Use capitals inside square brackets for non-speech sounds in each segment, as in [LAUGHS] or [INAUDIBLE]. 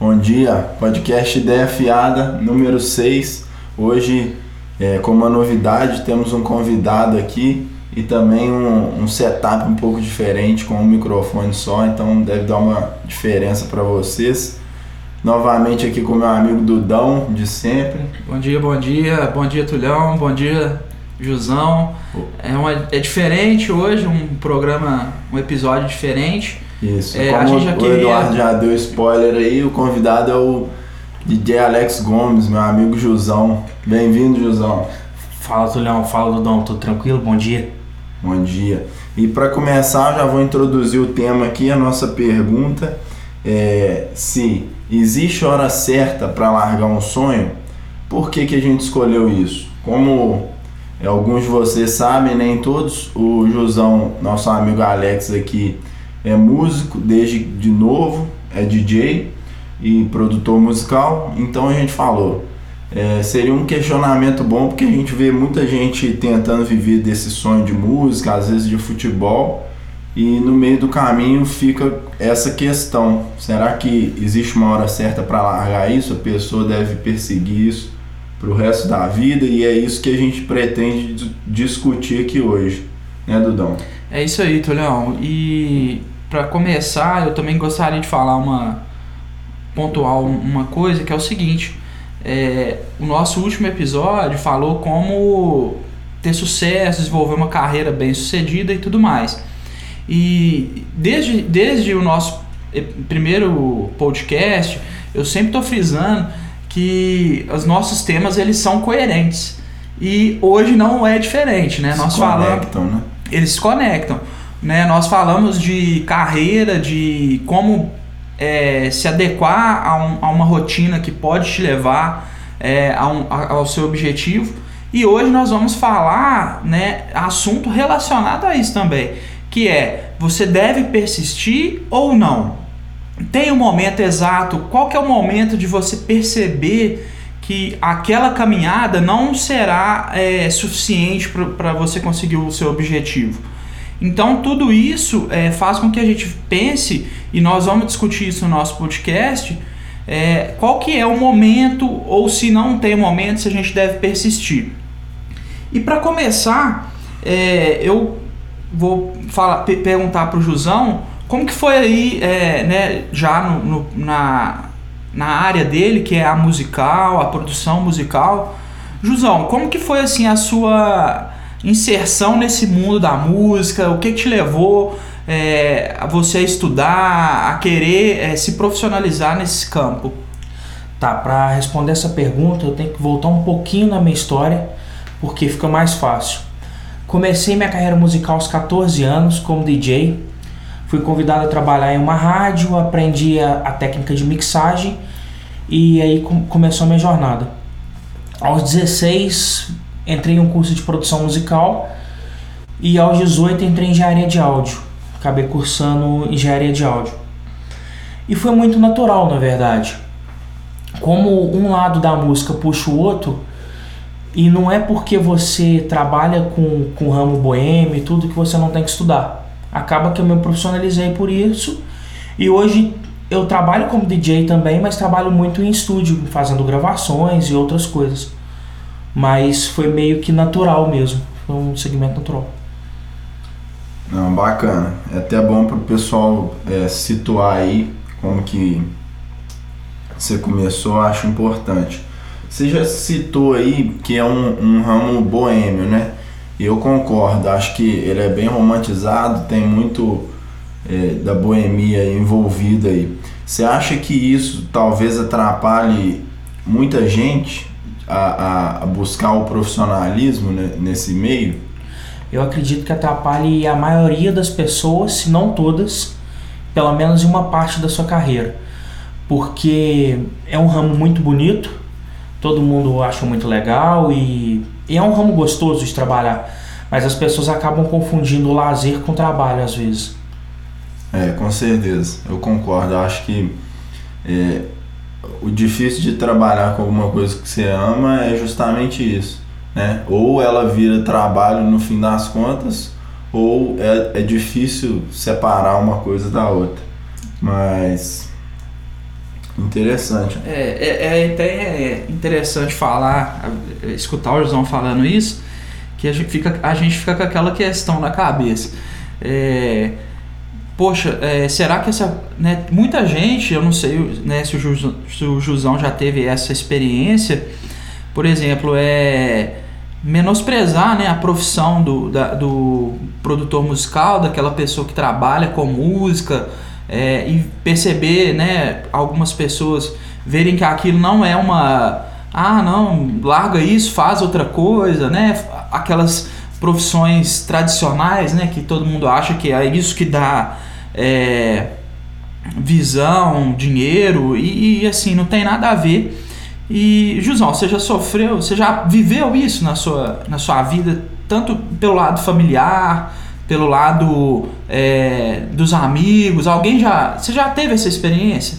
Bom dia, podcast Ideia Fiada, número 6. Hoje, é, como uma novidade, temos um convidado aqui e também um, um, setup um pouco diferente com um microfone só, então deve dar uma diferença para vocês. Novamente aqui com meu amigo Dudão, de sempre. Bom dia, bom dia, bom dia Tulhão, bom dia Jusão. É, uma, é diferente hoje, um programa, um episódio diferente. Isso, é, como a gente já o queria... Eduardo já deu spoiler aí, o convidado é o DJ Alex Gomes, meu amigo Jusão. Bem-vindo, Jusão. Fala, Tulhão, fala, Dudão, tudo tranquilo? Bom dia. Bom dia. E para começar, já vou introduzir o tema aqui, a nossa pergunta é se existe hora certa para largar um sonho, por que, que a gente escolheu isso? Como é, alguns de vocês sabem, nem todos, o Josão, nosso amigo Alex aqui, é músico desde de novo, é DJ e produtor musical, então a gente falou. É, seria um questionamento bom porque a gente vê muita gente tentando viver desse sonho de música, às vezes de futebol, e no meio do caminho fica essa questão: será que existe uma hora certa para largar isso? A pessoa deve perseguir isso para o resto da vida? E é isso que a gente pretende discutir aqui hoje, né, Dudão? É isso aí, Tolhão. E para começar, eu também gostaria de falar uma pontual uma coisa que é o seguinte: é, o nosso último episódio falou como ter sucesso, desenvolver uma carreira bem sucedida e tudo mais. E desde, desde o nosso primeiro podcast, eu sempre estou frisando que os nossos temas eles são coerentes. E hoje não é diferente, né? Se Nós conectam, falamos, né? Eles se conectam. Né? Nós falamos de carreira, de como é, se adequar a, um, a, uma rotina que pode te levar é, a um, a, ao seu objetivo. E hoje nós vamos falar né, assunto relacionado a isso também que é você deve persistir ou não. Tem um momento exato, qual que é o momento de você perceber que aquela caminhada não será é, suficiente para você conseguir o seu objetivo. Então tudo isso é, faz com que a gente pense, e nós vamos discutir isso no nosso podcast, é, qual que é o momento, ou se não tem momento, se a gente deve persistir. E para começar, é, eu vou falar, perguntar para o Jusão como que foi aí, é, né, já no, no, na, na área dele, que é a musical, a produção musical. Jusão, como que foi assim a sua inserção nesse mundo da música? O que, te levou é, a você estudar, a querer é, se profissionalizar nesse campo? Tá, para responder essa pergunta eu tenho que voltar um pouquinho na minha história, porque fica mais fácil. Comecei minha carreira musical aos 14 anos como DJ. Fui convidado a trabalhar em uma rádio, aprendi a, a técnica de mixagem e aí com, começou a minha jornada. Aos 16 entrei em um curso de produção musical e aos 18 entrei em engenharia de áudio. Acabei cursando engenharia de áudio. E foi muito natural, na verdade. Como um lado da música puxa o outro, e não é porque você trabalha com, com ramo boêmio e tudo que você não tem que estudar. Acaba que eu me profissionalizei por isso. E hoje eu trabalho como DJ também, mas trabalho muito em estúdio, fazendo gravações e outras coisas. Mas foi meio que natural mesmo. Foi um segmento natural. Não, bacana. É até bom para o pessoal é, situar aí como que você começou, acho importante. Você já citou aí que é um, um ramo boêmio, né? Eu concordo, acho que ele é bem romantizado, tem muito é, da boemia envolvida aí. Você acha que isso talvez atrapalhe muita gente a, a, buscar o profissionalismo né, nesse meio? Eu acredito que atrapalhe a maioria das pessoas, se não todas, pelo menos em uma parte da sua carreira. Porque é um ramo muito bonito, todo mundo acha muito legal e, e é um ramo gostoso de trabalhar. Mas as pessoas acabam confundindo o lazer com o trabalho às vezes. É, com certeza. Eu concordo. Eu acho que é, o difícil de trabalhar com alguma coisa que você ama é justamente isso. Né? Ou ela vira trabalho no fim das contas, ou é, é difícil separar uma coisa da outra. Mas Interessante. É, é, é até interessante falar, escutar o João falando isso, que a gente fica, a gente fica com aquela questão na cabeça. É, poxa, é, será que essa. Né, muita gente, eu não sei né, se, o Ju, se o Jusão já teve essa experiência, por exemplo, é menosprezar né, a profissão do, da, do produtor musical, daquela pessoa que trabalha com música, é, e perceber né, algumas pessoas verem que aquilo não é uma. Ah, não, larga isso, faz outra coisa, né? Aquelas profissões tradicionais, né? Que todo mundo acha que é isso que dá é, visão, dinheiro e, e, assim, não tem nada a ver. E, Jusão, você já sofreu, você já viveu isso na sua, na sua vida, tanto pelo lado familiar, pelo lado é, dos amigos? Alguém já. Você já teve essa experiência?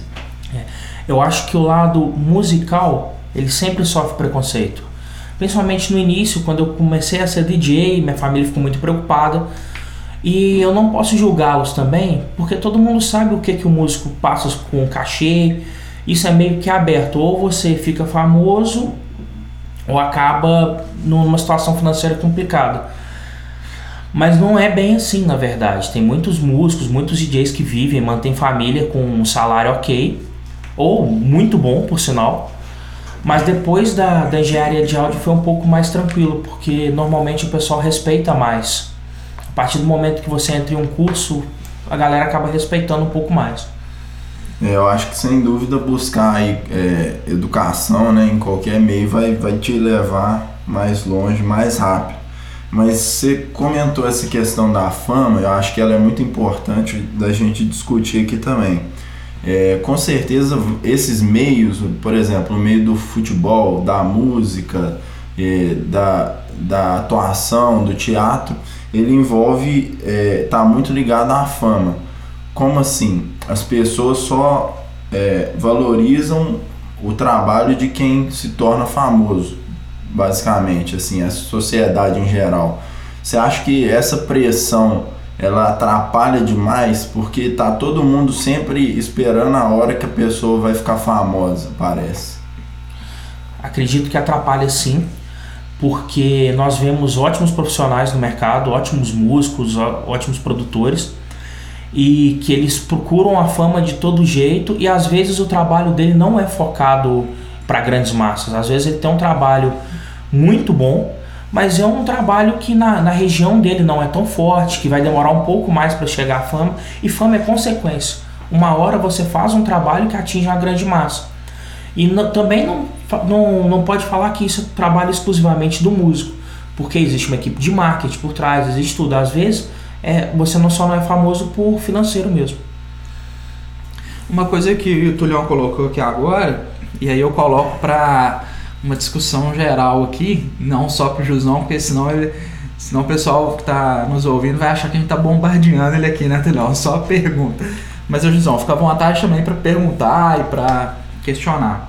É, eu acho que o lado musical ele sempre sofre preconceito. Principalmente no início, quando eu comecei a ser DJ, minha família ficou muito preocupada. E eu não posso julgá-los também, porque todo mundo sabe o que, que o músico passa com cachê. Isso é meio que aberto. Ou você fica famoso, ou acaba numa situação financeira complicada. Mas não é bem assim, na verdade. Tem muitos músicos, muitos DJs que vivem, mantêm família com um salário ok, ou muito bom, por sinal. Mas depois da, da engenharia de áudio foi um pouco mais tranquilo, porque normalmente o pessoal respeita mais. Partir do momento que você entra em um curso, a galera acaba respeitando um pouco mais. É, eu acho que sem dúvida buscar aí, é, educação né, em qualquer meio vai, vai te levar mais longe, mais rápido. Mas você comentou essa questão da fama, eu acho que ela é muito importante da gente discutir aqui também. É, com certeza esses meios, por exemplo, o meio do futebol, da música, é, da, da atuação, do teatro, ele envolve, é, muito ligado à fama. Como assim? As pessoas só é, valorizam o trabalho de quem se torna famoso basicamente, assim, a sociedade em geral. Você acha que essa pressão ela atrapalha demais porque tá todo mundo sempre esperando a hora que a pessoa vai ficar famosa, parece. Acredito que atrapalha sim, porque nós vemos ótimos profissionais no mercado, ótimos músicos, ótimos produtores e que eles procuram a fama de todo jeito e às vezes o trabalho dele não é focado para grandes massas. Às vezes ele tem um trabalho muito bom, mas é um trabalho que na, na região dele não é tão forte, que vai demorar um pouco mais para chegar à fama, e fama é consequência. Uma hora você faz um trabalho que atinge a grande massa. E também não, não, não pode falar que isso é trabalho exclusivamente do músico, porque existe uma equipe de marketing por trás, existe tudo. Às vezes é, você não só não é famoso por financeiro mesmo. Uma coisa que o Tulião colocou aqui agora, e aí eu coloco para uma discussão geral aqui, não só pro Jusão, porque senão ele. Senão o pessoal que tá nos ouvindo vai achar que a gente tá bombardeando ele aqui, né, Tulhão? Só pergunta. Mas o Jusão, fica à vontade também para perguntar e para questionar.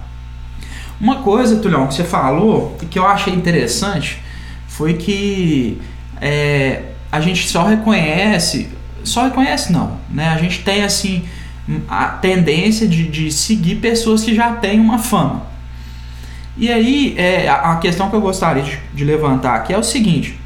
Uma coisa, Tulhão, que você falou e que eu achei interessante foi que é, a gente só reconhece, só reconhece não, né? A gente tem assim a tendência de, de seguir pessoas que já têm uma fama. E aí, é, a questão que eu gostaria de, de levantar aqui é o seguinte: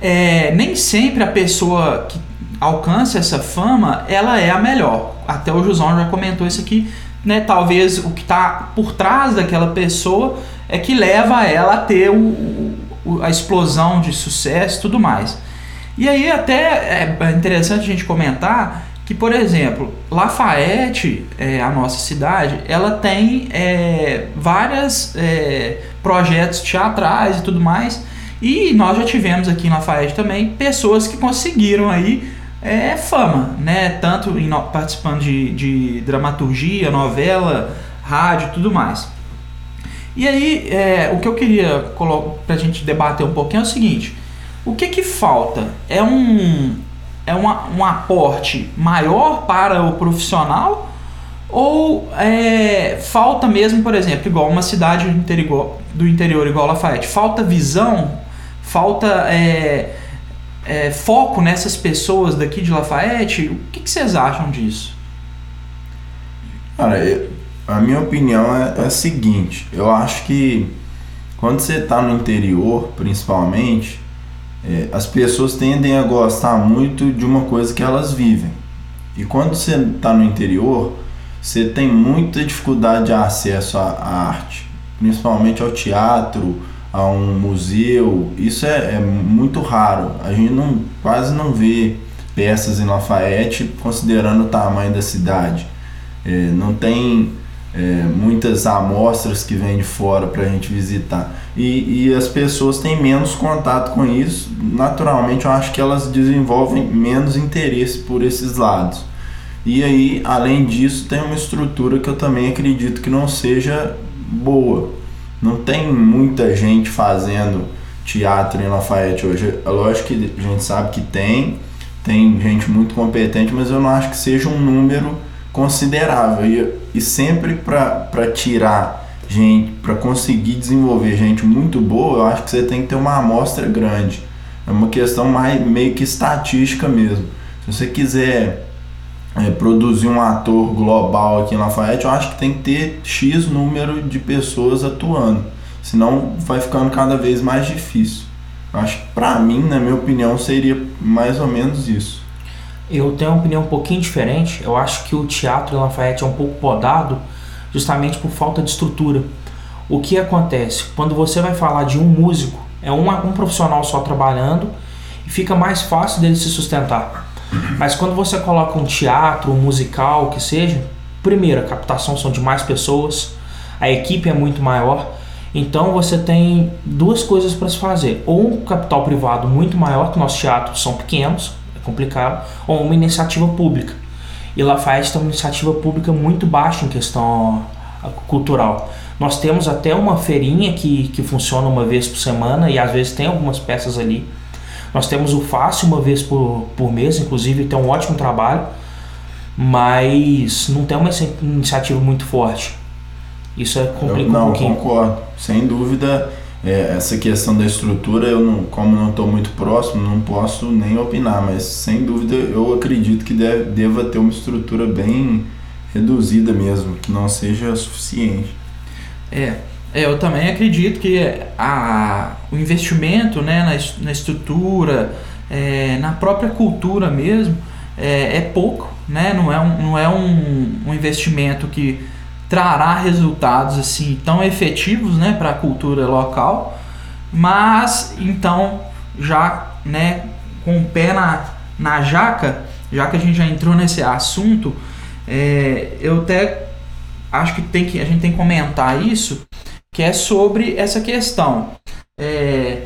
é, nem sempre a pessoa que alcança essa fama ela é a melhor. Até o Jusão já comentou isso aqui. Né, talvez o que está por trás daquela pessoa é que leva ela a ter o, o, a explosão de sucesso e tudo mais. E aí até é interessante a gente comentar que, por exemplo, Lafayette, é, a nossa cidade, ela tem é, vários é, projetos teatrais e tudo mais. E nós já tivemos aqui em Lafayette também pessoas que conseguiram aí é, fama, né? Tanto em, participando de, de dramaturgia, novela, rádio tudo mais. E aí, é, o que eu queria para a gente debater um pouquinho é o seguinte: o que que falta? É um é uma, um aporte maior para o profissional ou é, falta mesmo, por exemplo, igual uma cidade do interior, do interior igual Lafayette, falta visão, falta é, é, foco nessas pessoas daqui de Lafayette? O que, que vocês acham disso? Cara, eu, a minha opinião é, é a seguinte: eu acho que quando você está no interior, principalmente, é, as pessoas tendem a gostar muito de uma coisa que elas vivem. E quando você está no interior, você tem muita dificuldade de acesso à, à arte, principalmente ao teatro, a um museu. Isso é, é, muito raro. A gente não, quase não vê peças em Lafayette considerando o tamanho da cidade. É, não tem é, muitas amostras que vêm de fora para a gente visitar. E, e as pessoas têm menos contato com isso. Naturalmente, eu acho que elas desenvolvem menos interesse por esses lados. E aí, além disso, tem uma estrutura que eu também acredito que não seja boa. Não tem muita gente fazendo teatro em Lafayette hoje. É lógico que a gente sabe que tem, tem gente muito competente, mas eu não acho que seja um número considerável. E, e sempre para tirar gente, para conseguir desenvolver gente muito boa, eu acho que você tem que ter uma amostra grande. É uma questão mais, meio que estatística mesmo. Se você quiser é, produzir um ator global aqui em Lafayette, eu acho que tem que ter X número de pessoas atuando. Senão vai ficando cada vez mais difícil. Eu acho que pra mim, na minha opinião, seria mais ou menos isso. Eu tenho uma opinião um pouquinho diferente. Eu acho que o teatro em Lafayette é um pouco podado justamente por falta de estrutura. O que acontece? Quando você vai falar de um músico, é um, um profissional só trabalhando e fica mais fácil dele se sustentar. Mas quando você coloca um teatro, um musical, que seja, primeiro, a captação são de mais pessoas, a equipe é muito maior, então você tem duas coisas para se fazer: ou um capital privado muito maior, que nossos teatros são pequenos, é complicado, ou uma iniciativa pública. E Lafayette tem uma iniciativa pública muito baixa em questão cultural. Nós temos até uma feirinha que, que funciona uma vez por semana e às vezes tem algumas peças ali nós temos o Fácil uma vez por, por mês, inclusive tem um ótimo trabalho, mas não tem uma iniciativa muito forte. Isso é complicado não, um pouquinho. concordo. Sem dúvida, é, essa questão da estrutura, eu não, como não estou muito próximo, não posso nem opinar, mas sem dúvida eu acredito que deve, deva ter uma estrutura bem reduzida mesmo, que não seja suficiente. É, é, eu também acredito que a, o investimento né, na, na estrutura, é, na própria cultura mesmo, é, é, pouco, né? não é, um, não é um, um investimento que trará resultados assim tão efetivos né, para a cultura local, mas então já né, com o pé na, na jaca, já que a gente já entrou nesse assunto, é, eu até acho que, tem que a gente tem que comentar isso que é sobre essa questão. É,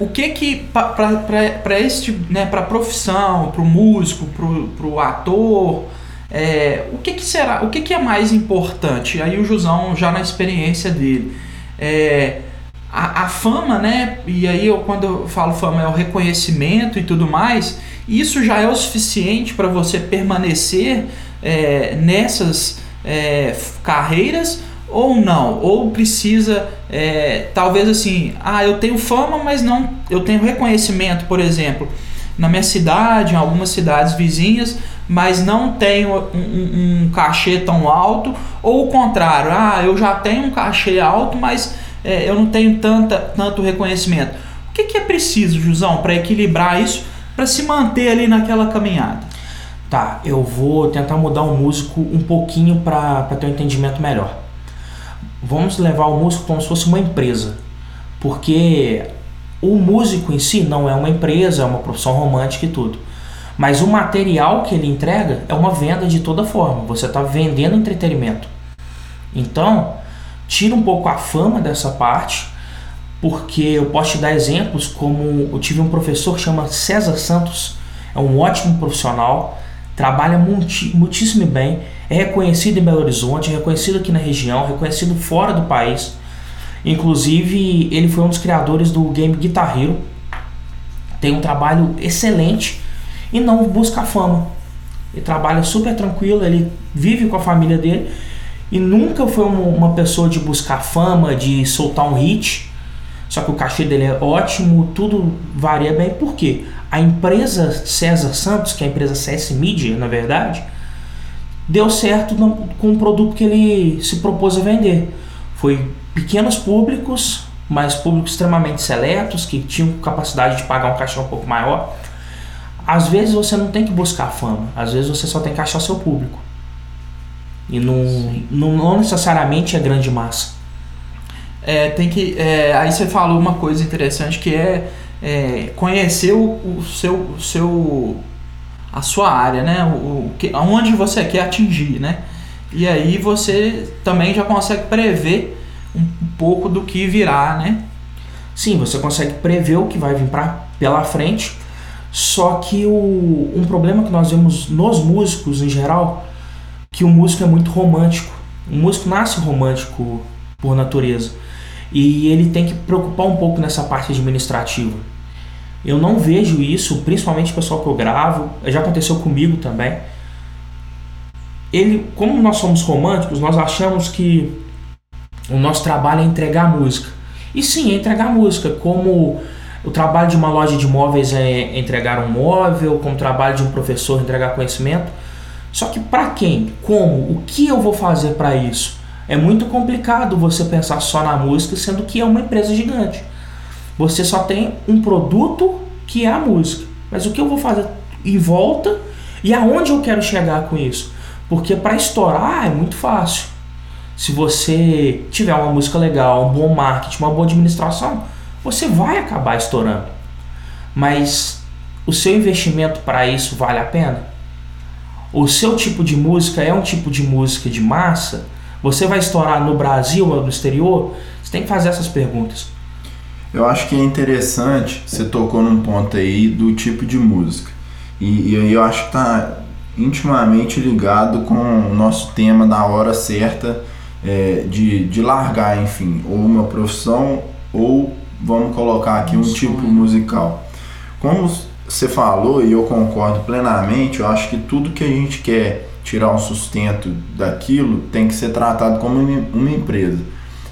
o que que para este né para profissão para o músico para o ator é, o que que será o que que é mais importante? Aí o Jusão já na experiência dele. É, a, a, fama né? E aí eu quando eu falo fama é o reconhecimento e tudo mais isso já é o suficiente para você permanecer é, nessas é, carreiras ou não, ou precisa, é, talvez assim, ah, eu tenho fama, mas não, eu tenho reconhecimento, por exemplo, na minha cidade, em algumas cidades vizinhas, mas não tenho um, um, cachê tão alto, ou o contrário, ah, eu já tenho um cachê alto, mas é, eu não tenho tanta, tanto reconhecimento. O que, que é preciso, Jusão, para equilibrar isso, para se manter ali naquela caminhada? Tá, eu vou tentar mudar o músico um pouquinho para ter um entendimento melhor vamos levar o músico como se fosse uma empresa, porque o músico em si não é uma empresa, é uma profissão romântica e tudo. Mas o material que ele entrega é uma venda de toda forma. Você está vendendo entretenimento. Então, tira um pouco a fama dessa parte, porque eu posso te dar exemplos como eu tive um professor que chama César Santos, é um ótimo profissional, trabalha muitíssimo bem, é reconhecido em Belo Horizonte, é reconhecido aqui na região, reconhecido fora do país. Inclusive, ele foi um dos criadores do game Guitar Hero. Tem um trabalho excelente e não busca fama. Ele trabalha super tranquilo, ele vive com a família dele e nunca foi uma pessoa de buscar fama, de soltar um hit. Só que o cachê dele é ótimo, tudo varia bem. Por quê? A empresa César Santos, que é a empresa CS Media, na verdade, deu certo com o produto que ele se propôs a vender. Foi pequenos públicos, mas públicos extremamente seletos, que tinham capacidade de pagar um cachê um pouco maior. Às vezes você não tem que buscar fama, às vezes você só tem que achar seu público. E não, não, não necessariamente é grande massa. É, tem que. É, aí você falou uma coisa interessante que é, é conhecer o, o, seu, o seu. a sua área, né? O, o que, onde você quer atingir, né? E aí você também já consegue prever um, pouco do que virá, né? Sim, você consegue prever o que vai vir pra, pela frente. Só que o, um problema que nós vemos nos músicos em geral, que o músico é muito romântico. O músico nasce romântico por natureza. E ele tem que preocupar um pouco nessa parte administrativa. Eu não vejo isso, principalmente o pessoal que eu gravo, já aconteceu comigo também. Ele, como nós somos românticos, nós achamos que o nosso trabalho é entregar música. E sim, é entregar música, como o trabalho de uma loja de móveis é entregar um móvel, como o trabalho de um professor é entregar conhecimento. Só que para quem? Como? O que eu vou fazer para isso? É muito complicado você pensar só na música, sendo que é uma empresa gigante. Você só tem um produto que é a música. Mas o que eu vou fazer em volta e aonde eu quero chegar com isso? Porque para estourar é muito fácil. Se você tiver uma música legal, um bom marketing, uma boa administração, você vai acabar estourando. Mas o seu investimento para isso vale a pena? O seu tipo de música é um tipo de música de massa? Você vai estourar no Brasil ou no exterior? Você tem que fazer essas perguntas. Eu acho que é interessante, você tocou num ponto aí do tipo de música. E, e eu acho que está intimamente ligado com o nosso tema da hora certa é, de, de largar, enfim, ou uma profissão ou vamos colocar aqui um tipo musical. Como você falou e eu concordo plenamente, eu acho que tudo que a gente quer tirar um sustento daquilo tem que ser tratado como uma empresa.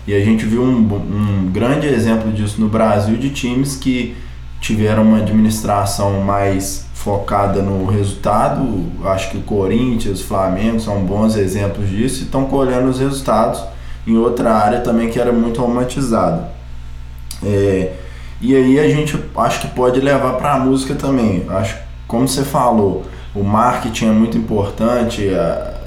E a gente viu um, um grande exemplo disso no Brasil de times que tiveram uma administração mais focada no resultado. Acho que o Corinthians, Flamengo são bons exemplos disso e estão colhendo os resultados em outra área também que era muito romantizada. É, e aí a gente acho que pode levar para a música também. Acho como você falou, o marketing é muito importante,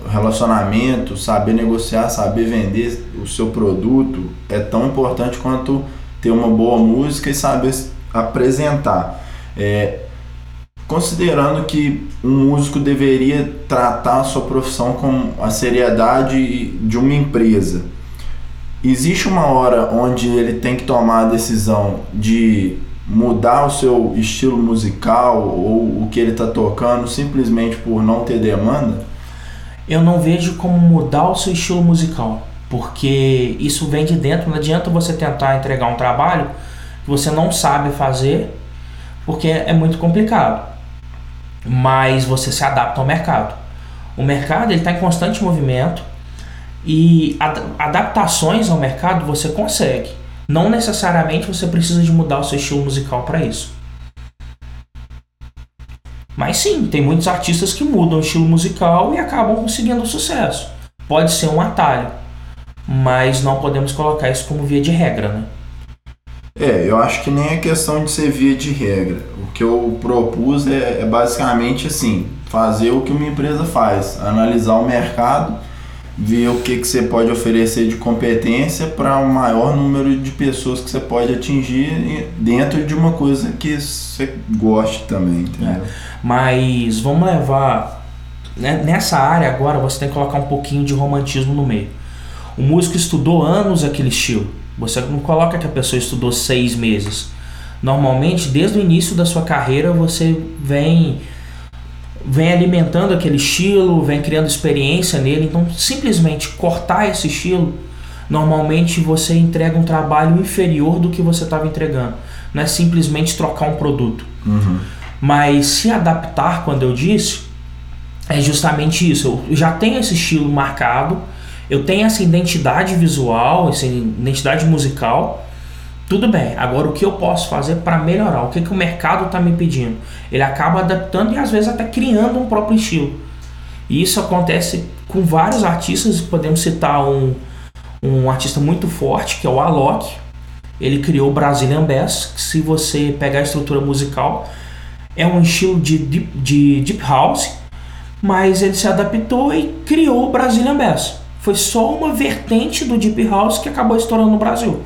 relacionamento, saber negociar, saber vender o seu produto é tão importante quanto ter uma boa música e saber apresentar. É, considerando que um músico deveria tratar a sua profissão com a seriedade de uma empresa existe uma hora onde ele tem que tomar a decisão de mudar o seu estilo musical ou o que ele está tocando simplesmente por não ter demanda? Eu não vejo como mudar o seu estilo musical, porque isso vem de dentro. Não adianta você tentar entregar um trabalho que você não sabe fazer, porque é muito complicado. Mas você se adapta ao mercado. O mercado está em constante movimento e ad adaptações ao mercado você consegue. Não necessariamente você precisa de mudar o seu estilo musical para isso. Mas sim, tem muitos artistas que mudam o estilo musical e acabam conseguindo sucesso. Pode ser um atalho, mas não podemos colocar isso como via de regra, né? É, eu acho que nem é questão de ser via de regra. O que eu propus é, é basicamente assim: fazer o que uma empresa faz, analisar o mercado ver o que, que você pode oferecer de competência para o um maior número de pessoas que você pode atingir dentro de uma coisa que você goste também, entendeu? É. Mas vamos levar né, nessa área agora você tem que colocar um pouquinho de romantismo no meio. O músico estudou anos aquele estilo. Você não coloca que a pessoa estudou seis meses. Normalmente, desde o início da sua carreira, você vem vem alimentando aquele estilo, vem criando experiência nele. Então, simplesmente cortar esse estilo, normalmente você entrega um trabalho inferior do que você estava entregando. Não é simplesmente trocar um produto. Uhum. Mas se adaptar, quando eu disse, é justamente isso. Eu já tenho esse estilo marcado, eu tenho essa identidade visual, essa identidade musical tudo bem, agora o que eu posso fazer para melhorar? O que, que o mercado está me pedindo? Ele acaba adaptando e às vezes até criando um próprio estilo. E isso acontece com vários artistas, podemos citar um, um artista muito forte, que é o Alok. Ele criou o Brazilian Bass, que se você pegar a estrutura musical, é um estilo de deep, de deep house, mas ele se adaptou e criou o Brazilian Bass. Foi só uma vertente do deep house que acabou estourando no Brasil.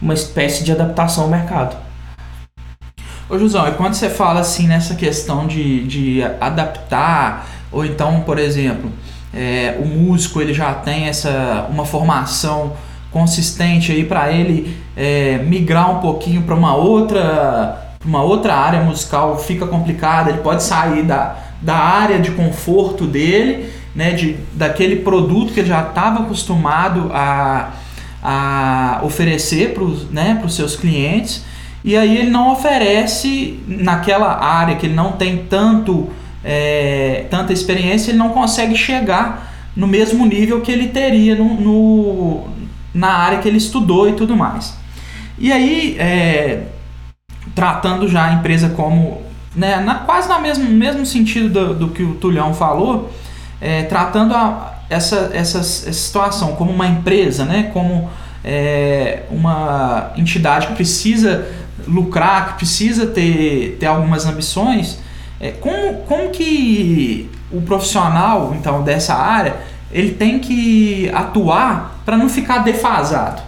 Uma espécie de adaptação ao mercado. Ô Jusão, e quando você fala assim nessa questão de, de adaptar, ou então, por exemplo, é, o músico ele já tem essa uma formação consistente aí para ele é, migrar um pouquinho para uma outra uma outra área musical fica complicada ele pode sair da, da área de conforto dele né de daquele produto que ele já estava acostumado a, a oferecer para os né, seus clientes e aí ele não oferece naquela área que ele não tem tanto é, tanta experiência, ele não consegue chegar no mesmo nível que ele teria no, no na área que ele estudou e tudo mais. E aí, é, tratando já a empresa como, né, na, quase no mesmo, mesmo sentido do, do que o Tulhão falou, é, tratando a, essa, essa, situação como uma empresa, né, como é, uma entidade que precisa lucrar, que precisa ter, ter algumas ambições, é, como, como que o profissional então dessa área ele tem que atuar para não ficar defasado,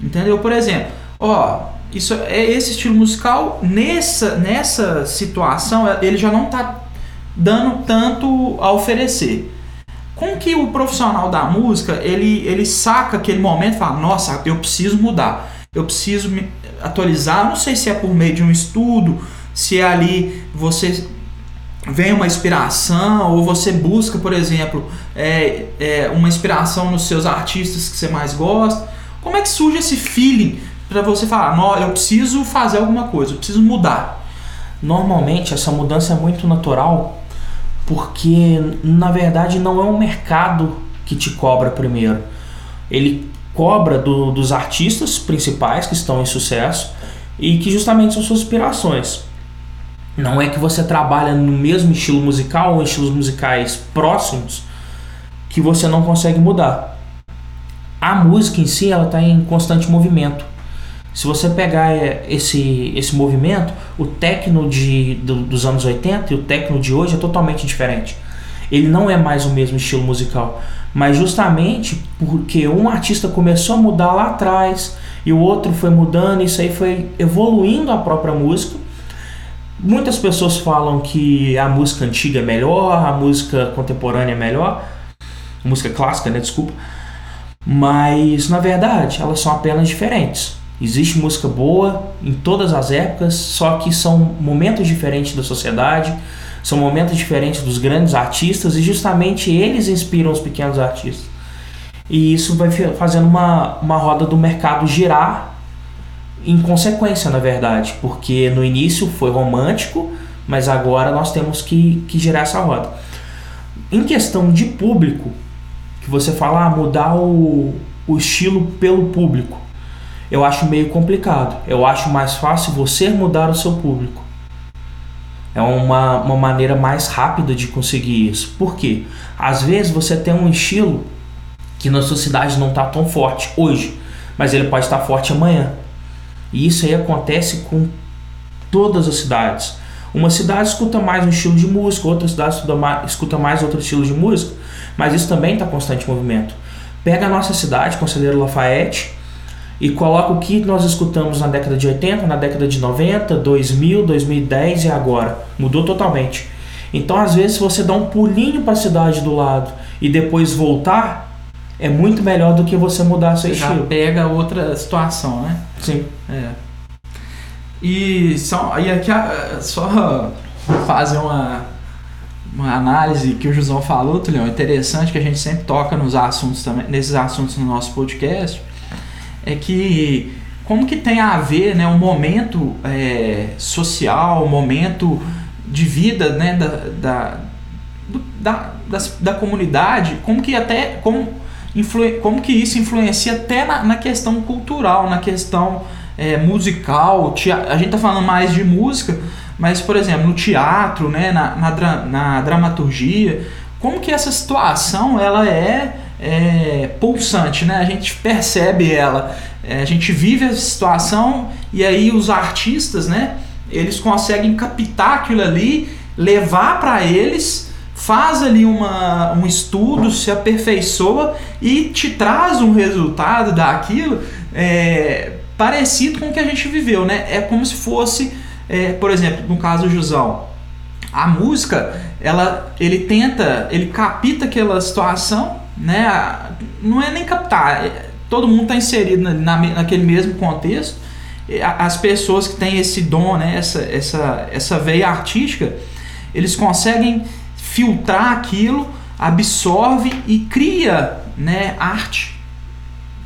entendeu? Por exemplo, ó, isso é esse estilo musical nessa nessa situação ele já não está dando tanto a oferecer. Como que o profissional da música ele ele saca aquele momento e fala, nossa, eu preciso mudar, eu preciso me atualizar. Não sei se é por meio de um estudo, se é ali você vem uma inspiração ou você busca, por exemplo, é, é, uma inspiração nos seus artistas que você mais gosta. Como é que surge esse feeling para você falar, não, eu preciso fazer alguma coisa, eu preciso mudar? Normalmente essa mudança é muito natural porque na verdade não é o mercado que te cobra primeiro. Ele cobra do, dos artistas principais que estão em sucesso e que justamente são suas inspirações. Não é que você trabalha no mesmo estilo musical ou estilos musicais próximos que você não consegue mudar. A música em si ela está em constante movimento. Se você pegar é, esse, esse movimento, o techno de, do, dos anos 80 e o techno de hoje é totalmente diferente. Ele não é mais o mesmo estilo musical, mas justamente porque um artista começou a mudar lá atrás e o outro foi mudando, isso aí foi evoluindo a própria música Muitas pessoas falam que a música antiga é melhor, a música contemporânea é melhor, música clássica, né? Desculpa. Mas na verdade elas são apenas diferentes. Existe música boa em todas as épocas, só que são momentos diferentes da sociedade, são momentos diferentes dos grandes artistas e justamente eles inspiram os pequenos artistas. E isso vai fazendo uma, uma roda do mercado girar em consequência, na verdade, porque no início foi romântico, mas agora nós temos que, que girar essa roda. Em questão de público, que você fala ah, mudar o, o estilo pelo público, eu acho meio complicado. Eu acho mais fácil você mudar o seu público. É uma, uma maneira mais rápida de conseguir isso. Por quê? Às vezes você tem um estilo que na sua cidade não está tão forte hoje, mas ele pode estar forte amanhã. E isso aí acontece com todas as cidades. Uma cidade escuta mais um estilo de música, outra cidade escuta mais, outro estilo de música, mas isso também está em constante movimento. Pega a nossa cidade, Conselheiro Lafayette, e coloca o que nós escutamos na década de 80, na década de 90, 2000, 2010 e agora. Mudou totalmente. Então, às vezes, se você dá um pulinho para a cidade do lado e depois voltar, é muito melhor do que você mudar seu você estilo. Já pega outra situação, né? Sim. É. E só, e aqui só fazer uma, uma análise que o Josão falou, Tulião, interessante que a gente sempre toca nos assuntos também, nesses assuntos no nosso podcast, é que como que tem a ver né, o momento é, social, o momento de vida né, da, da, da, da, da comunidade, como que até como como que isso influencia até na, na questão cultural, na questão é, musical. a gente tá falando mais de música, mas, por exemplo, no teatro, né, na, na, na dramaturgia, como que essa situação ela é, é pulsante, né? A gente percebe ela, é, a gente vive essa situação e aí os artistas, né? Eles conseguem captar aquilo ali, levar para eles, faz ali uma, um estudo, se aperfeiçoa e te traz um resultado daquilo é, parecido com o que a gente viveu, né? É como se fosse, é, por exemplo, no caso do Jusão, a música, ela, ele tenta, ele capta aquela situação, né? Não é nem captar, é, todo mundo está inserido na, naquele mesmo contexto. As pessoas que têm esse dom, né? essa, essa, essa veia artística, eles conseguem filtrar aquilo, absorve e cria né, arte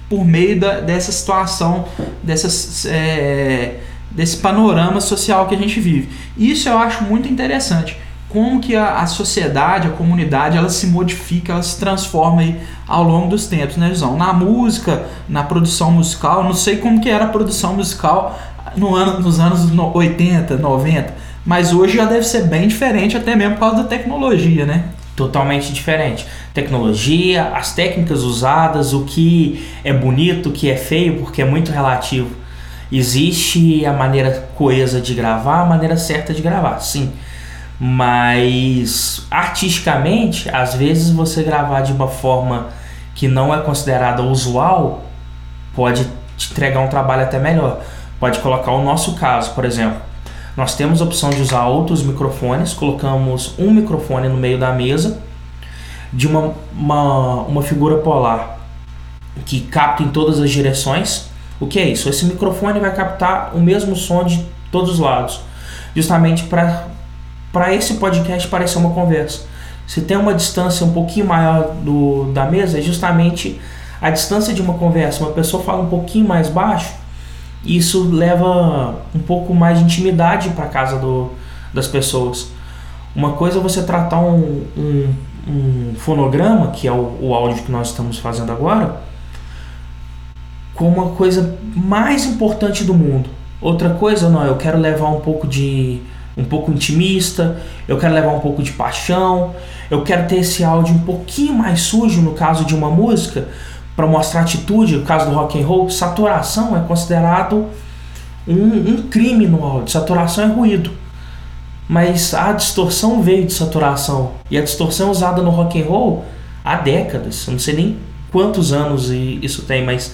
por meio da, dessa situação, dessas, é, desse panorama social que a gente vive. Isso eu acho muito interessante. Como que a, a sociedade, a comunidade, ela se modifica, ela se transforma aí ao longo dos tempos, né, João? Na música, na produção musical, não sei como que era a produção musical no ano, nos anos 80, 90, mas hoje já deve ser bem diferente, até mesmo por causa da tecnologia, né? totalmente diferente. Tecnologia, as técnicas usadas, o que é bonito, o que é feio, porque é muito relativo. Existe a maneira coesa de gravar, a maneira certa de gravar, sim. Mas artisticamente, às vezes você gravar de uma forma que não é considerada usual pode te entregar um trabalho até melhor. Pode colocar o nosso caso, por exemplo nós temos a opção de usar outros microfones, colocamos um microfone no meio da mesa de uma, uma, uma figura polar que capta em todas as direções. O que é isso? Esse microfone vai captar o mesmo som de todos os lados, justamente para esse podcast parecer uma conversa. Se tem uma distância um pouquinho maior do, da mesa, é justamente a distância de uma conversa. Uma pessoa fala um pouquinho mais baixo, isso leva um pouco mais de intimidade para casa do, das pessoas. Uma coisa é você tratar um, um, um fonograma, que é o, o áudio que nós estamos fazendo agora, como uma coisa mais importante do mundo. Outra coisa, não, eu quero levar um pouco de um pouco intimista, eu quero levar um pouco de paixão, eu quero ter esse áudio um pouquinho mais sujo no caso de uma música, para mostrar atitude, no caso do rock and roll, saturação é considerado um, um crime no áudio. Saturação é ruído. Mas a distorção veio de saturação. E a distorção usada no rock and roll há décadas. Eu não sei nem quantos anos isso tem, mas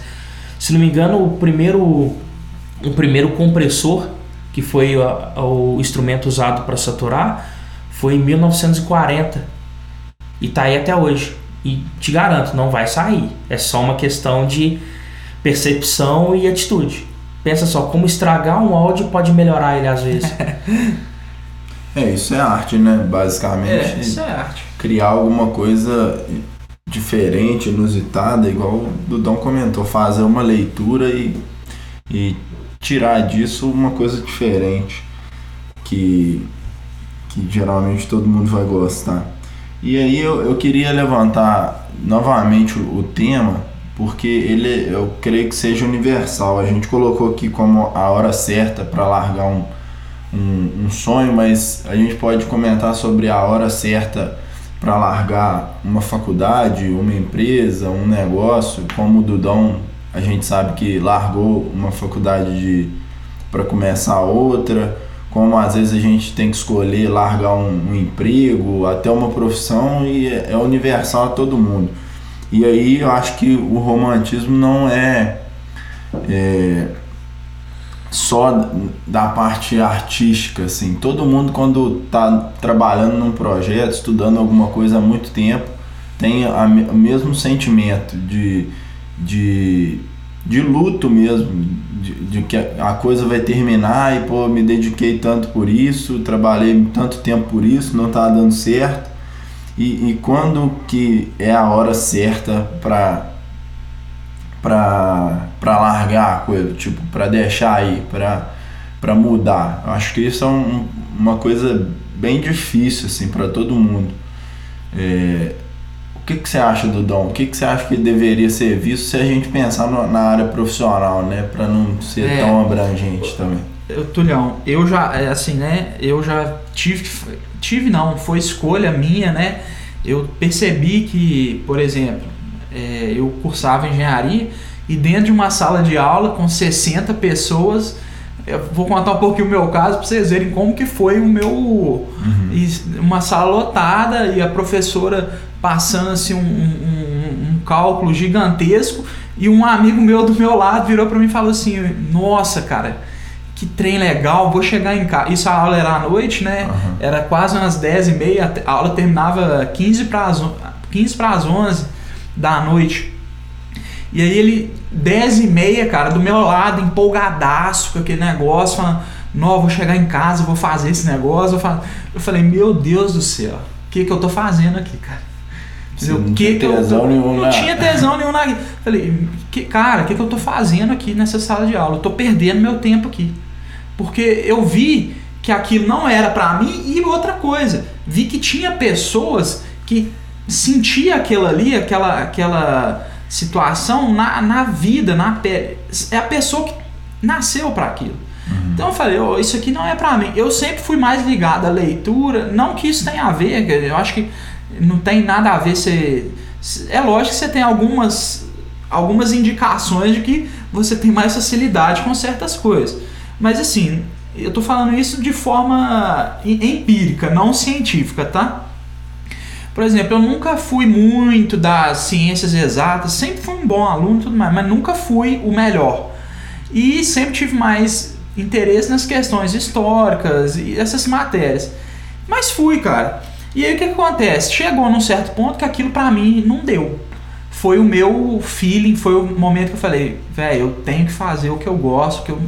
se não me engano, o primeiro, o primeiro compressor, que foi o, o instrumento usado para saturar, foi em 1940. E está aí até hoje. E te garanto, não vai sair. É só uma questão de percepção e atitude. Pensa só, como estragar um áudio pode melhorar ele às vezes. [LAUGHS] é, isso é arte, né? Basicamente. É, isso é arte. Criar alguma coisa diferente, inusitada, igual o Dudão comentou, fazer uma leitura e, e tirar disso uma coisa diferente que, que geralmente todo mundo vai gostar. E aí eu, eu queria levantar novamente o, o tema, porque ele eu creio que seja universal. A gente colocou aqui como a hora certa para largar um, um, um, sonho, mas a gente pode comentar sobre a hora certa para largar uma faculdade, uma empresa, um negócio, como o Dudão, a gente sabe que largou uma faculdade de para começar outra como às vezes a gente tem que escolher largar um, um emprego, até uma profissão e é, é, universal a todo mundo. E aí eu acho que o romantismo não é, é só da parte artística, assim. Todo mundo quando está trabalhando num projeto, estudando alguma coisa há muito tempo, tem a, o mesmo sentimento de, de, de luto mesmo, de, de, que a coisa vai terminar e pô, me dediquei tanto por isso, trabalhei tanto tempo por isso, não tá dando certo. E, e quando que é a hora certa para para para largar a coisa, tipo, para deixar aí, para para mudar. Eu acho que isso é um, uma coisa bem difícil assim para todo mundo. É, que, que você acha do Dom? O que, que você acha que deveria ser visto se a gente pensar no, na área profissional, né? Para não ser é, tão abrangente também. Eu, Tulhão, eu já, é assim, né? Eu já tive, tive não, foi escolha minha, né? eu percebi que, por exemplo, é, eu cursava engenharia e dentro de uma sala de aula com 60 pessoas, eu vou contar um pouquinho o meu caso para vocês verem como que foi o meu uhum. uma sala lotada e a professora passando assim um, um, um, cálculo gigantesco e um amigo meu do meu lado virou para mim e falou assim nossa cara que trem legal vou chegar em casa isso a aula era à noite né uhum. era quase umas 10 e meia a aula terminava 15 para as 15 para as 11 da noite e aí ele, 10 e meia, cara, do meu lado, empolgadaço com aquele negócio, falando, não, vou chegar em casa, vou fazer esse negócio. Eu falei, meu Deus do céu, o que que eu tô fazendo aqui, cara? Você não que tinha tesão nenhum Não tinha tesão nenhum na... Falei, que, cara, o que que eu tô fazendo aqui nessa sala de aula? Eu tô perdendo meu tempo aqui. Porque eu vi que aquilo não era para mim e outra coisa, vi que tinha pessoas que sentia aquilo ali, aquela aquela situação na, na vida, na pele. É a pessoa que nasceu para aquilo. Uhum. Então eu falei, oh, isso aqui não é para mim. Eu sempre fui mais ligado à leitura, não que isso tenha a ver, eu acho que não tem nada a ver se é lógico que você tem algumas algumas indicações de que você tem mais facilidade com certas coisas. Mas assim, eu tô falando isso de forma empírica, não científica, tá? Por exemplo, eu nunca fui muito das ciências exatas, sempre fui um bom aluno tudo mais, mas nunca fui o melhor. E sempre tive mais interesse nas questões históricas e essas matérias. Mas fui, cara. E aí o que, que acontece? Chegou num certo ponto que aquilo para mim não deu. Foi o meu feeling, foi o momento que eu falei, velho, eu tenho que fazer o que eu gosto, o que eu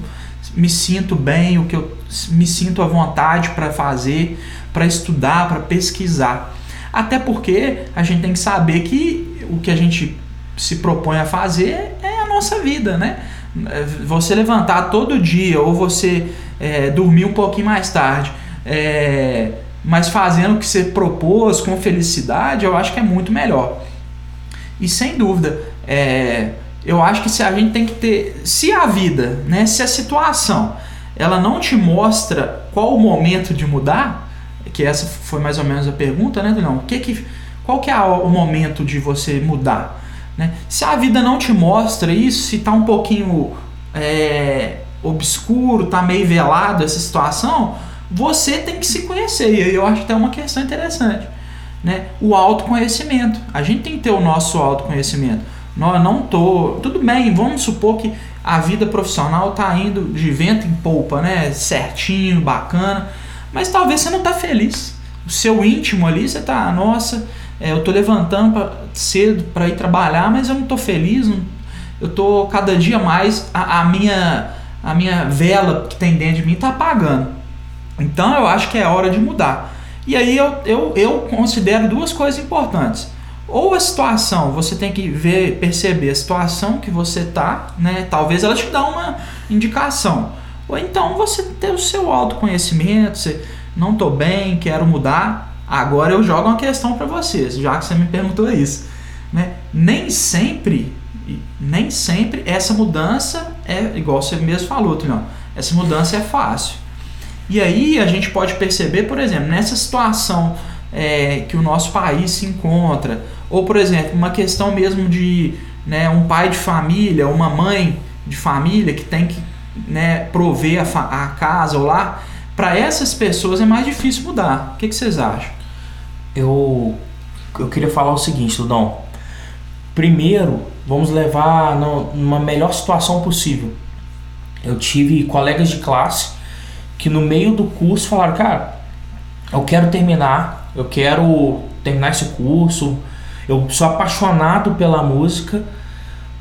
me sinto bem, o que eu me sinto à vontade para fazer, para estudar, para pesquisar. Até porque a gente tem que saber que o que a gente se propõe a fazer é a nossa vida, né? Você levantar todo dia ou você é, dormir um pouquinho mais tarde, é, mas fazendo o que você propôs com felicidade, eu acho que é muito melhor. E sem dúvida, é, eu acho que se a gente tem que ter, se a vida, né, se a situação, ela não te mostra qual o momento de mudar, que essa foi mais ou menos a pergunta, né, Dunão? Que que, qual que é o momento de você mudar? Né? Se a vida não te mostra isso, se está um pouquinho é, obscuro, está meio velado essa situação, você tem que se conhecer. E eu acho que é uma questão interessante. Né? O autoconhecimento. A gente tem que ter o nosso autoconhecimento. Não, não tô. Tudo bem, vamos supor que a vida profissional está indo de vento em polpa, né? Certinho, bacana. Mas talvez você não está feliz. O seu íntimo ali, você está, nossa, é, eu estou levantando pra, cedo para ir trabalhar, mas eu não estou feliz. Não, eu estou cada dia mais a, a, minha a minha vela que tem dentro de mim está apagando. Então eu acho que é hora de mudar. E aí eu, eu, eu considero duas coisas importantes. Ou a situação, você tem que ver, perceber a situação que você está, né? Talvez ela te dá uma indicação. Ou então você ter o seu autoconhecimento, você não tô bem, quero mudar. Agora eu jogo uma questão para vocês, já que você me perguntou isso, né? Nem sempre, nem sempre essa mudança é igual você mesmo falou, Trilhão. Essa mudança é fácil. E aí a gente pode perceber, por exemplo, nessa situação é, que o nosso país se encontra, ou por exemplo, uma questão mesmo de né, um pai de família, uma mãe de família que tem que né, prover a, a casa ou lá, para essas pessoas é mais difícil mudar. O que, que vocês acham? Eu, eu queria falar o seguinte, Tudão. Primeiro, vamos levar numa melhor situação possível. Eu tive colegas de classe que no meio do curso falaram, cara, eu quero terminar, eu quero terminar esse curso, eu sou apaixonado pela música,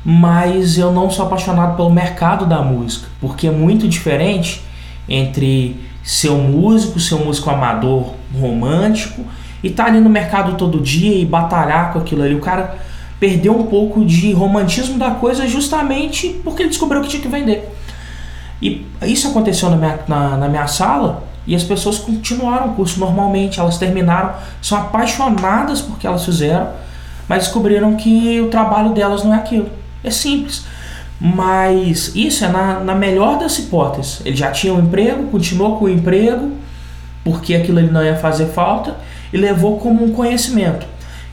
mas eu não sou apaixonado pelo mercado da música, porque é muito diferente entre ser um músico, ser um músico amador romântico e estar tá ali no mercado todo dia e batalhar com aquilo ali. O cara perdeu um pouco de romantismo da coisa justamente porque ele descobriu que tinha que vender. E isso aconteceu na minha, na, na minha sala e as pessoas continuaram o curso normalmente, elas terminaram, são apaixonadas porque elas fizeram, mas descobriram que o trabalho delas não é aquilo. É simples. Mas isso é na, na melhor das hipóteses. Ele já tinha um emprego, continuou com o emprego, porque aquilo ali não ia fazer falta, e levou como um conhecimento.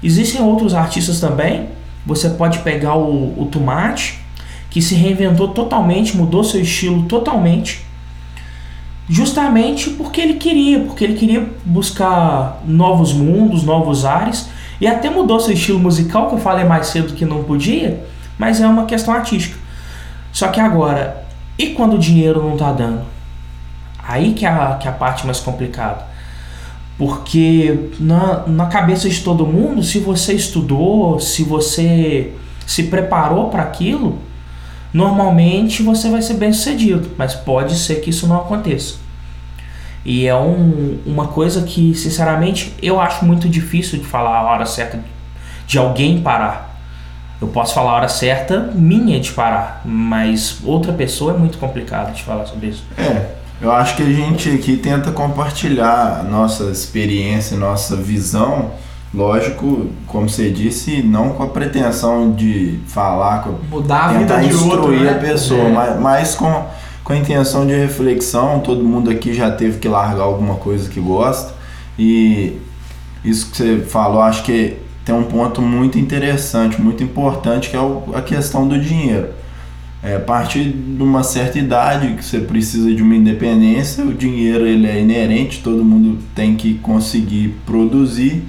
Existem outros artistas também. Você pode pegar o, o Tomate, que se reinventou totalmente, mudou seu estilo totalmente, justamente porque ele queria, porque ele queria buscar novos mundos, novos ares, e até mudou seu estilo musical, que eu falei mais cedo que não podia, mas é uma questão artística. Só que agora, e quando o dinheiro não está dando? Aí que é a, que é a parte mais complicada. Porque na, na cabeça de todo mundo, se você estudou, se você se preparou para aquilo, normalmente você vai ser bem sucedido. Mas pode ser que isso não aconteça. E é um, uma coisa que, sinceramente, eu acho muito difícil de falar a hora certa de alguém parar. Eu posso falar a hora certa minha de parar, mas outra pessoa é muito complicado de falar sobre isso. É, eu acho que a gente aqui tenta compartilhar nossa experiência, nossa visão. Lógico, como você disse, não com a pretensão de falar, com, mudar a tentar vida de instruir outro, né? a pessoa, É. mas, mas com, com a intenção de reflexão. Todo mundo aqui já teve que largar alguma coisa que gosta. E isso que você falou, acho que tem um ponto muito interessante, muito importante, que é o- a questão do dinheiro. É, a partir de uma certa idade que você precisa de uma independência, o dinheiro ele é inerente, todo mundo tem que conseguir produzir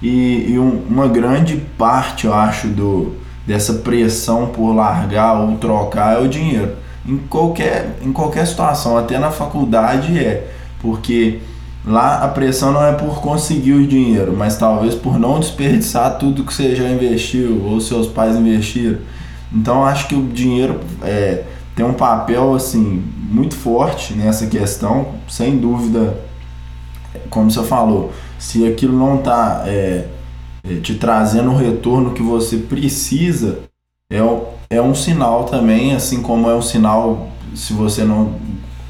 e, e um- uma grande parte, eu acho, do, dessa pressão por largar ou trocar é o dinheiro. Em qualquer, em qualquer situação, até na faculdade é, porque lá a pressão não é por conseguir o dinheiro, mas talvez por não desperdiçar tudo que você já investiu ou seus pais investiram. Então acho que o dinheiro é, tem um papel assim muito forte nessa questão, sem dúvida. Como você falou, se aquilo não está te trazendo o retorno que você precisa, é, é um sinal também, assim como é um sinal se você não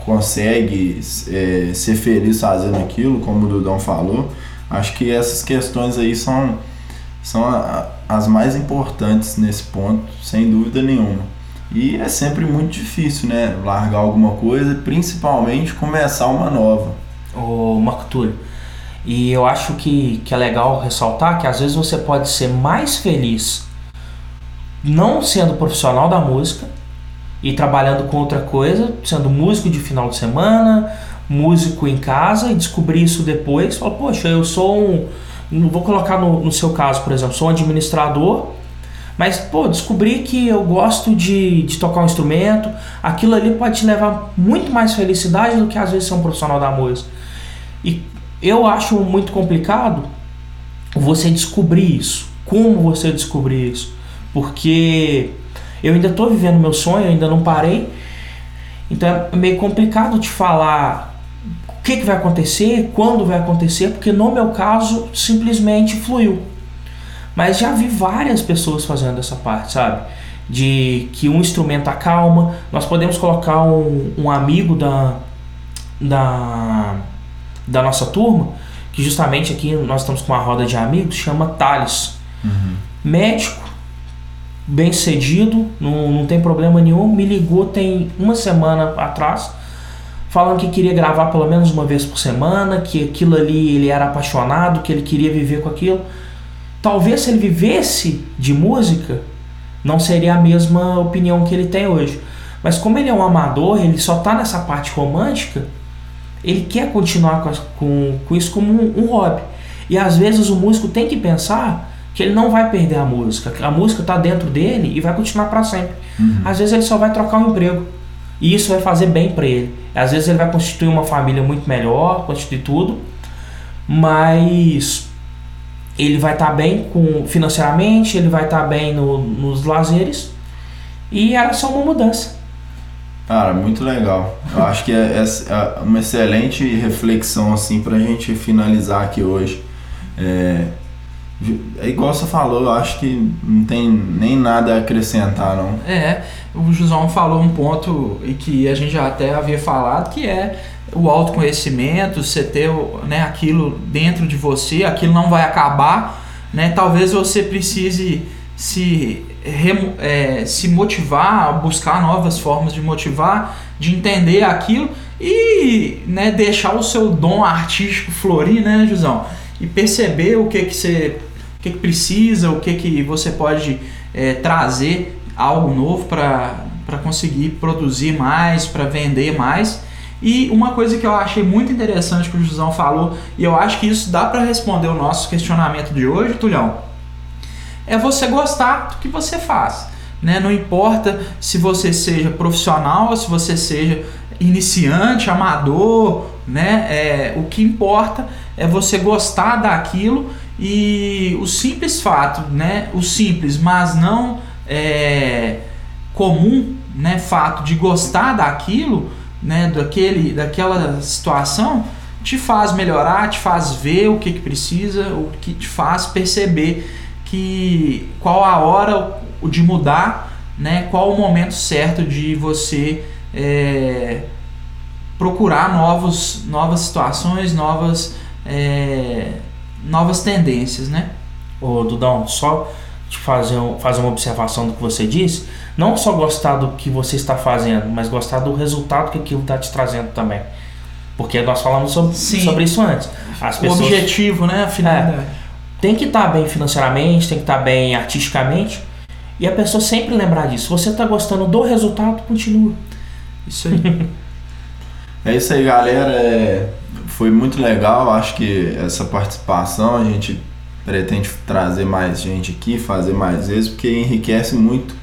consegue é, ser feliz fazendo aquilo, como o Dudão falou. Acho que essas questões aí são, são a- as mais importantes nesse ponto, sem dúvida nenhuma. E é sempre muito difícil, né? Largar alguma coisa, principalmente começar uma nova. Ô Marco Túlio, e eu acho que, que é legal ressaltar que às vezes você pode ser mais feliz não sendo profissional da música e trabalhando com outra coisa, sendo músico de final de semana, músico em casa e descobrir isso depois. Fala, poxa, eu sou um. Vou colocar no, no seu caso, por exemplo, sou um administrador, mas pô, descobri que eu gosto de, de tocar um instrumento, aquilo ali pode te levar muito mais felicidade do que às vezes ser um profissional da música. E eu acho muito complicado você descobrir isso. Como você descobrir isso? Porque eu ainda estou vivendo meu sonho, ainda não parei. Então é meio complicado te falar o que, que vai acontecer, quando vai acontecer, porque no meu caso simplesmente fluiu. Mas já vi várias pessoas fazendo essa parte, sabe? De que um instrumento acalma. Nós podemos colocar um, um amigo da, da, da nossa turma, que justamente aqui nós estamos com uma roda de amigos, chama Thales. Médico, bem cedido, não, não tem problema nenhum. Me ligou tem uma semana atrás, falando que queria gravar pelo menos uma vez por semana, que aquilo ali ele era apaixonado, que ele queria viver com aquilo. Talvez se ele vivesse de música, não seria a mesma opinião que ele tem hoje. Mas como ele é um amador, ele só tá nessa parte romântica, ele quer continuar com, com, com isso como um, um hobby. E às vezes o músico tem que pensar que ele não vai perder a música, a música está dentro dele e vai continuar para sempre. Às vezes ele só vai trocar um emprego. E isso vai fazer bem para ele. Às vezes ele vai constituir uma família muito melhor, constituir tudo, mas ele vai estar bem com financeiramente, ele vai estar bem no- nos lazeres e era só uma mudança. Cara, muito legal. Eu acho que é, é uma excelente reflexão assim pra gente finalizar aqui hoje. É, é igual você falou, eu acho que não tem nem nada a acrescentar não. É, o João falou um ponto e que a gente já até havia falado, que é o autoconhecimento, você ter né, aquilo dentro de você, aquilo não vai acabar, né? Talvez você precise se, é, se motivar, buscar novas formas de motivar, de entender aquilo e né, deixar o seu dom artístico florir, né, Jusão? E perceber o que que você, que, que precisa, o que, que você pode é, trazer algo novo para conseguir produzir mais, para vender mais. E uma coisa que eu achei muito interessante que o Jusão falou, e eu acho que isso dá para responder o nosso questionamento de hoje, Tulhão, é você gostar do que você faz. Né? Não importa se você seja profissional se você seja iniciante, amador, né? É, o que importa é você gostar daquilo e o simples fato, né? O simples, mas não é, comum, né? Fato de gostar daquilo, né? Daquele, daquela situação te faz melhorar, te faz ver o que, que precisa, o que te faz perceber que qual a hora de mudar, né? Qual o momento certo de você é, procurar novos, novas situações, novas, é, novas tendências, né? Ô Dudão, só te fazer, fazer uma observação do que você disse, não só gostar do que você está fazendo, mas gostar do resultado que aquilo está te trazendo também. Porque nós falamos sobre, sobre isso antes. As pessoas, o objetivo, né? A É, tem que estar tá bem financeiramente, tem que estar tá bem artisticamente. E a pessoa sempre lembrar disso. você está gostando do resultado, continua. Isso aí. [LAUGHS] é isso aí, galera. É, foi muito legal. Acho que essa participação a gente pretende trazer mais gente aqui, fazer mais vezes, porque enriquece muito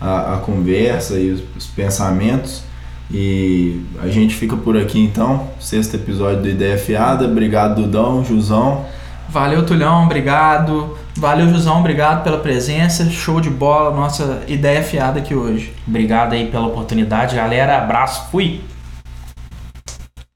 a, a conversa e os, os, pensamentos. E a gente fica por aqui então. Sexto episódio do Ideia Fiada. Obrigado, Dudão, Jusão. Valeu, Tulhão, obrigado. Valeu, Jusão, obrigado pela presença. Show de bola, nossa ideia fiada aqui hoje. Obrigado aí pela oportunidade, galera. Abraço, fui!